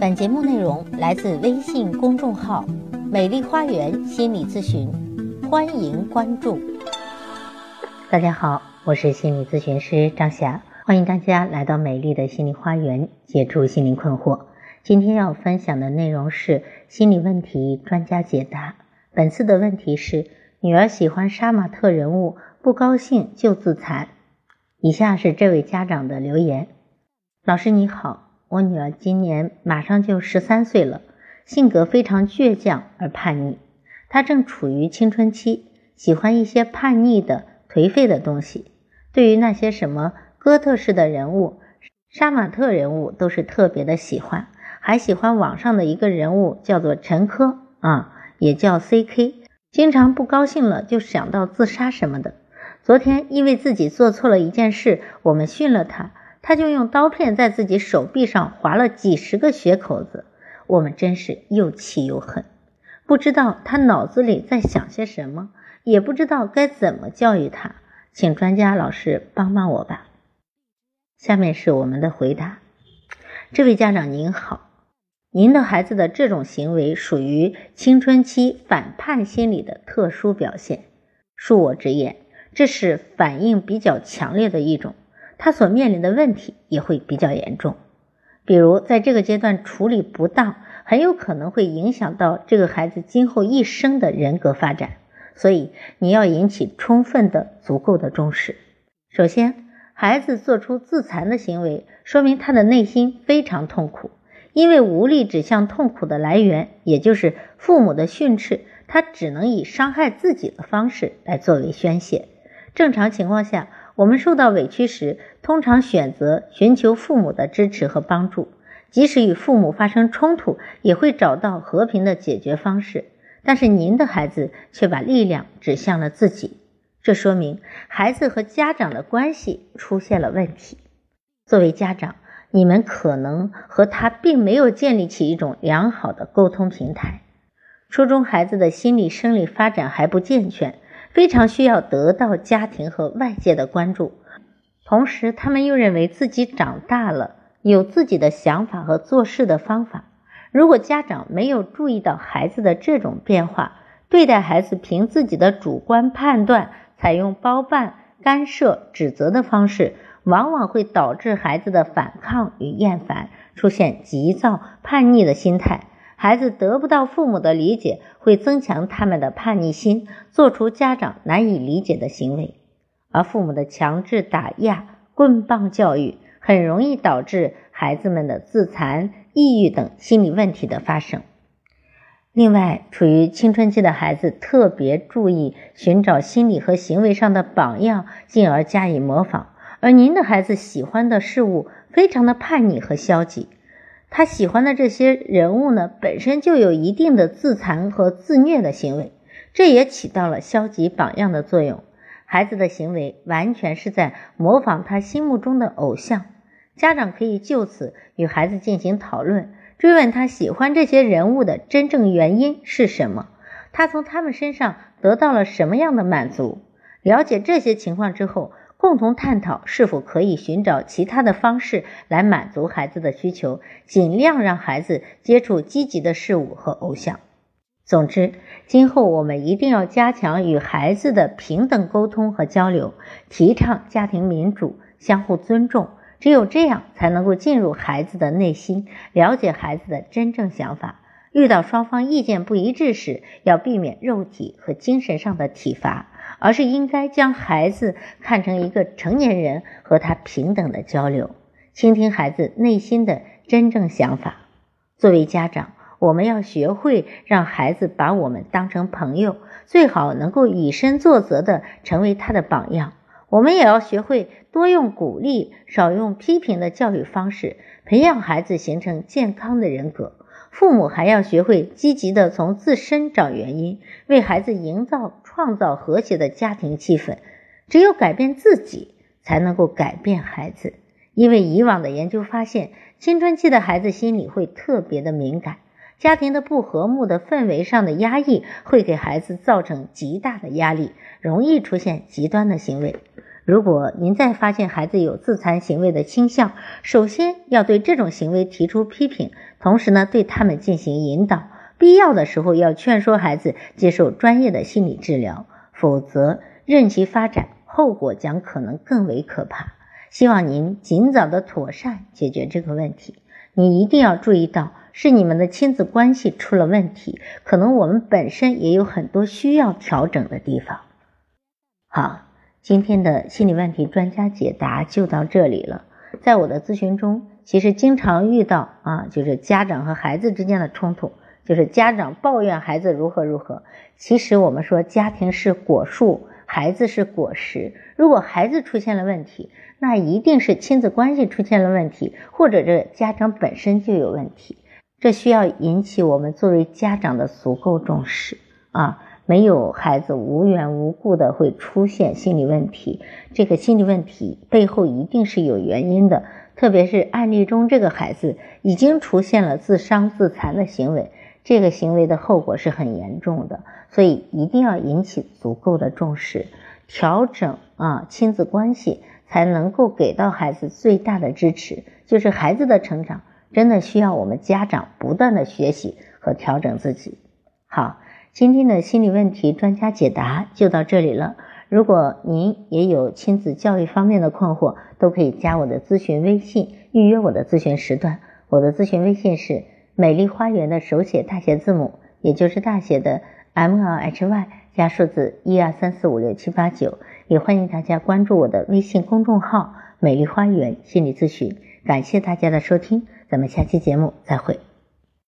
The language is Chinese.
本节目内容来自微信公众号“美丽花园心理咨询”，欢迎关注。大家好，我是心理咨询师张霞，欢迎大家来到美丽的心理花园，解除心理困惑。今天要分享的内容是心理问题专家解答。本次的问题是：女儿喜欢杀马特人物，不高兴就自残。以下是这位家长的留言：老师你好，我女儿今年马上就十三岁了，性格非常倔强而叛逆。她正处于青春期，喜欢一些叛逆的、颓废的东西。对于那些什么哥特式的人物、杀马特人物，都是特别的喜欢。还喜欢网上的一个人物，叫做陈珂啊，也叫 C.K。经常不高兴了就想到自杀什么的。昨天因为自己做错了一件事，我们训了他，他就用刀片在自己手臂上划了几十个血口子。我们真是又气又恨，不知道他脑子里在想些什么，也不知道该怎么教育他，请专家老师帮帮我吧。下面是我们的回答，这位家长您好。您的孩子的这种行为属于青春期反叛心理的特殊表现。恕我直言，这是反应比较强烈的一种，他所面临的问题也会比较严重。比如，在这个阶段处理不当，很有可能会影响到这个孩子今后一生的人格发展。所以，你要引起充分的、足够的重视。首先，孩子做出自残的行为，说明他的内心非常痛苦。因为无力指向痛苦的来源，也就是父母的训斥，他只能以伤害自己的方式来作为宣泄。正常情况下，我们受到委屈时，通常选择寻求父母的支持和帮助，即使与父母发生冲突，也会找到和平的解决方式。但是您的孩子却把力量指向了自己，这说明孩子和家长的关系出现了问题。作为家长，你们可能和他并没有建立起一种良好的沟通平台。初中孩子的心理生理发展还不健全，非常需要得到家庭和外界的关注。同时，他们又认为自己长大了，有自己的想法和做事的方法。如果家长没有注意到孩子的这种变化，对待孩子凭自己的主观判断，采用包办、干涉、指责的方式。往往会导致孩子的反抗与厌烦，出现急躁、叛逆的心态。孩子得不到父母的理解，会增强他们的叛逆心，做出家长难以理解的行为。而父母的强制打压、棍棒教育，很容易导致孩子们的自残、抑郁等心理问题的发生。另外，处于青春期的孩子特别注意寻找心理和行为上的榜样，进而加以模仿。而您的孩子喜欢的事物非常的叛逆和消极，他喜欢的这些人物呢，本身就有一定的自残和自虐的行为，这也起到了消极榜样的作用。孩子的行为完全是在模仿他心目中的偶像。家长可以就此与孩子进行讨论，追问他喜欢这些人物的真正原因是什么，他从他们身上得到了什么样的满足。了解这些情况之后。共同探讨是否可以寻找其他的方式来满足孩子的需求，尽量让孩子接触积极的事物和偶像。总之，今后我们一定要加强与孩子的平等沟通和交流，提倡家庭民主、相互尊重。只有这样，才能够进入孩子的内心，了解孩子的真正想法。遇到双方意见不一致时，要避免肉体和精神上的体罚。而是应该将孩子看成一个成年人，和他平等的交流，倾听孩子内心的真正想法。作为家长，我们要学会让孩子把我们当成朋友，最好能够以身作则的成为他的榜样。我们也要学会多用鼓励，少用批评的教育方式，培养孩子形成健康的人格。父母还要学会积极的从自身找原因，为孩子营造、创造和谐的家庭气氛。只有改变自己，才能够改变孩子。因为以往的研究发现，青春期的孩子心理会特别的敏感，家庭的不和睦的氛围上的压抑，会给孩子造成极大的压力，容易出现极端的行为。如果您再发现孩子有自残行为的倾向，首先要对这种行为提出批评，同时呢，对他们进行引导，必要的时候要劝说孩子接受专业的心理治疗，否则任其发展，后果将可能更为可怕。希望您尽早的妥善解决这个问题。你一定要注意到，是你们的亲子关系出了问题，可能我们本身也有很多需要调整的地方。好。今天的心理问题专家解答就到这里了。在我的咨询中，其实经常遇到啊，就是家长和孩子之间的冲突，就是家长抱怨孩子如何如何。其实我们说，家庭是果树，孩子是果实。如果孩子出现了问题，那一定是亲子关系出现了问题，或者这家长本身就有问题。这需要引起我们作为家长的足够重视啊。没有孩子无缘无故的会出现心理问题，这个心理问题背后一定是有原因的。特别是案例中，这个孩子已经出现了自伤自残的行为，这个行为的后果是很严重的，所以一定要引起足够的重视，调整啊亲子关系，才能够给到孩子最大的支持。就是孩子的成长，真的需要我们家长不断的学习和调整自己。好。今天的心理问题专家解答就到这里了。如果您也有亲子教育方面的困惑，都可以加我的咨询微信，预约我的咨询时段。我的咨询微信是美丽花园的手写大写字母，也就是大写的 M L H Y 加数字一二三四五六七八九。也欢迎大家关注我的微信公众号“美丽花园心理咨询”。感谢大家的收听，咱们下期节目再会。